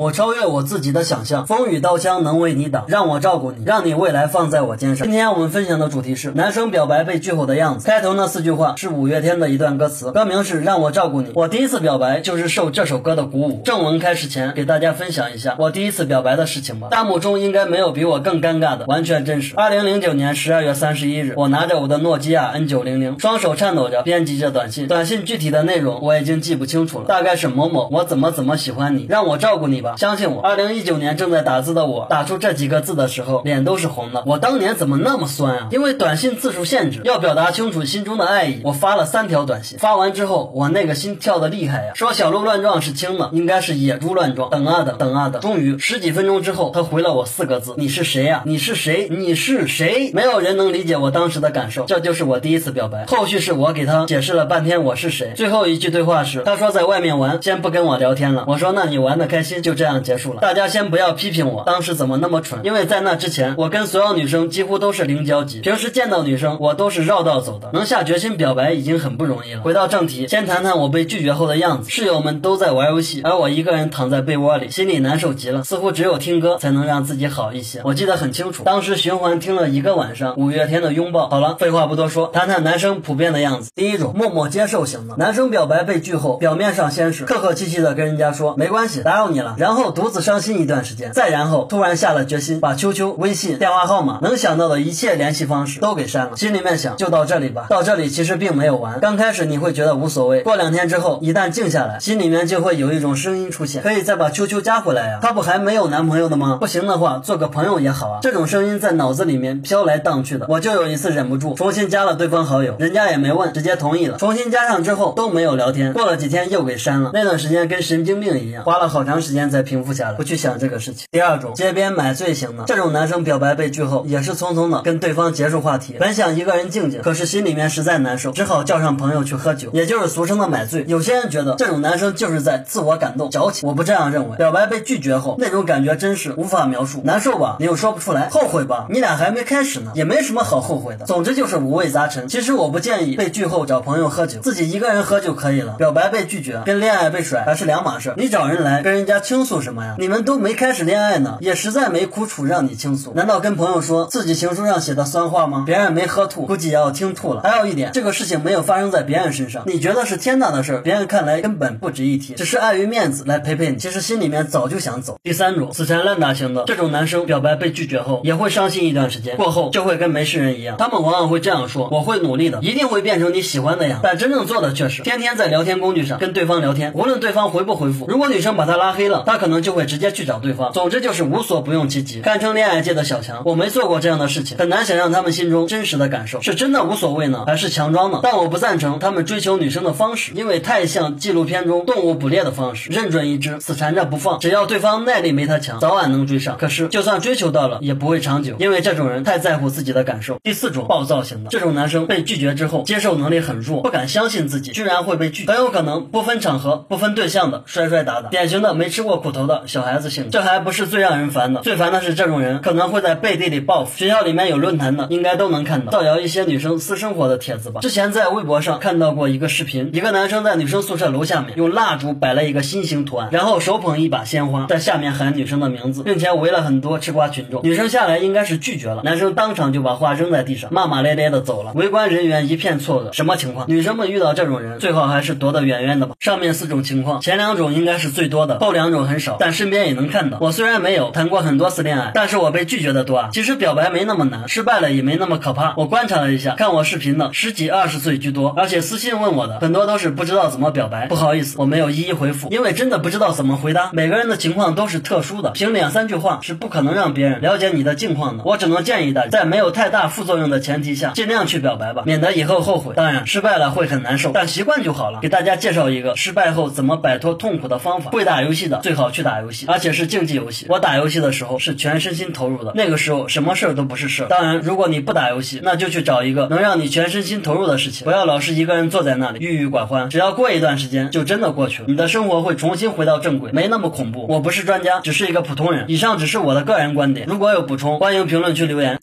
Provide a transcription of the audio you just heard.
我超越我自己的想象，风雨刀枪能为你挡，让我照顾你，让你未来放在我肩上。今天我们分享的主题是男生表白被拒后的样子。开头那四句话是五月天的一段歌词，歌名是让我照顾你。我第一次表白就是受这首歌的鼓舞。正文开始前，给大家分享一下我第一次表白的事情吧。弹幕中应该没有比我更尴尬的，完全真实。二零零九年十二月三十一日，我拿着我的诺基亚 N 九零零，双手颤抖着编辑着短信。短信具体的内容我已经记不清楚了，大概是某某我怎么怎么喜欢你，让我照顾你吧。相信我，二零。一九年正在打字的我，打出这几个字的时候，脸都是红的。我当年怎么那么酸啊？因为短信字数限制，要表达清楚心中的爱意，我发了三条短信。发完之后，我那个心跳的厉害呀！说小鹿乱撞是轻的，应该是野猪乱撞。等啊等，等啊等，终于十几分钟之后，他回了我四个字：你是谁呀？你是谁？你是谁？没有人能理解我当时的感受。这就是我第一次表白。后续是我给他解释了半天我是谁。最后一句对话是，他说在外面玩，先不跟我聊天了。我说那你玩的开心，就就这样结束了。大家先不要批评我，当时怎么那么蠢？因为在那之前，我跟所有女生几乎都是零交集，平时见到女生我都是绕道走的。能下决心表白已经很不容易了。回到正题，先谈谈我被拒绝后的样子。室友们都在玩游戏，而我一个人躺在被窝里，心里难受极了。似乎只有听歌才能让自己好一些。我记得很清楚，当时循环听了一个晚上五月天的《拥抱》。好了，废话不多说，谈谈男生普遍的样子。第一种，默默接受型的男生表白被拒后，表面上先是客客气气的跟人家说没关系，打扰你了，然后独自伤心。一段时间，再然后突然下了决心，把秋秋、微信、电话号码能想到的一切联系方式都给删了。心里面想，就到这里吧。到这里其实并没有完。刚开始你会觉得无所谓，过两天之后，一旦静下来，心里面就会有一种声音出现，可以再把秋秋加回来呀。他不还没有男朋友的吗？不行的话，做个朋友也好啊。这种声音在脑子里面飘来荡去的。我就有一次忍不住，重新加了对方好友，人家也没问，直接同意了。重新加上之后都没有聊天，过了几天又给删了。那段时间跟神经病一样，花了好长时间再平复下来，不去想这个事情。第二种街边买醉型的，这种男生表白被拒后，也是匆匆的跟对方结束话题。本想一个人静静，可是心里面实在难受，只好叫上朋友去喝酒，也就是俗称的买醉。有些人觉得这种男生就是在自我感动、矫情，我不这样认为。表白被拒绝后，那种感觉真是无法描述，难受吧？你又说不出来，后悔吧？你俩还没开始呢，也没什么好后悔的。总之就是五味杂陈。其实我不建议被拒后找朋友喝酒，自己一个人喝就可以了。表白被拒绝跟恋爱被甩还是两码事。你找人来跟人家倾诉什么呀？你们都没开始恋爱。呢，也实在没苦楚让你倾诉，难道跟朋友说自己情书上写的酸话吗？别人没喝吐，估计也要听吐了。还有一点，这个事情没有发生在别人身上，你觉得是天大的事儿，别人看来根本不值一提，只是碍于面子来陪陪你，其实心里面早就想走。第三种死缠烂打型的这种男生，表白被拒绝后也会伤心一段时间，过后就会跟没事人一样。他们往往会这样说：我会努力的，一定会变成你喜欢的样。但真正做的却是天天在聊天工具上跟对方聊天，无论对方回不回复，如果女生把他拉黑了，他可能就会直接去找对方。总之。就是无所不用其极，堪称恋爱界的小强。我没做过这样的事情，很难想象他们心中真实的感受，是真的无所谓呢，还是强装呢？但我不赞成他们追求女生的方式，因为太像纪录片中动物捕猎的方式，认准一只，死缠着不放，只要对方耐力没他强，早晚能追上。可是就算追求到了，也不会长久，因为这种人太在乎自己的感受。第四种暴躁型的这种男生被拒绝之后，接受能力很弱，不敢相信自己居然会被拒，很有可能不分场合、不分对象的摔摔打打，典型的没吃过苦头的小孩子性。这还不是最让人烦的，最烦的是这种人可能会在背地里报复。学校里面有论坛的，应该都能看到造谣一些女生私生活的帖子吧。之前在微博上看到过一个视频，一个男生在女生宿舍楼下面用蜡烛摆了一个心形图案，然后手捧一把鲜花，在下面喊女生的名字，并且围了很多吃瓜群众。女生下来应该是拒绝了，男生当场就把花扔在地上，骂骂咧咧的走了。围观人员一片错愕，什么情况？女生们遇到这种人，最好还是躲得远远的吧。上面四种情况，前两种应该是最多的，后两种很少，但身边也能看到。我虽然没有谈过很。多次恋爱，但是我被拒绝的多啊。其实表白没那么难，失败了也没那么可怕。我观察了一下，看我视频的十几二十岁居多，而且私信问我的很多都是不知道怎么表白。不好意思，我没有一一回复，因为真的不知道怎么回答。每个人的情况都是特殊的，凭两三句话是不可能让别人了解你的境况的。我只能建议大家，在没有太大副作用的前提下，尽量去表白吧，免得以后后悔。当然，失败了会很难受，但习惯就好了。给大家介绍一个失败后怎么摆脱痛苦的方法。会打游戏的最好去打游戏，而且是竞技游戏。我打游戏的时候是全身心。投入的那个时候，什么事儿都不是事儿。当然，如果你不打游戏，那就去找一个能让你全身心投入的事情，不要老是一个人坐在那里郁郁寡欢。只要过一段时间，就真的过去了，你的生活会重新回到正轨，没那么恐怖。我不是专家，只是一个普通人。以上只是我的个人观点，如果有补充，欢迎评论区留言。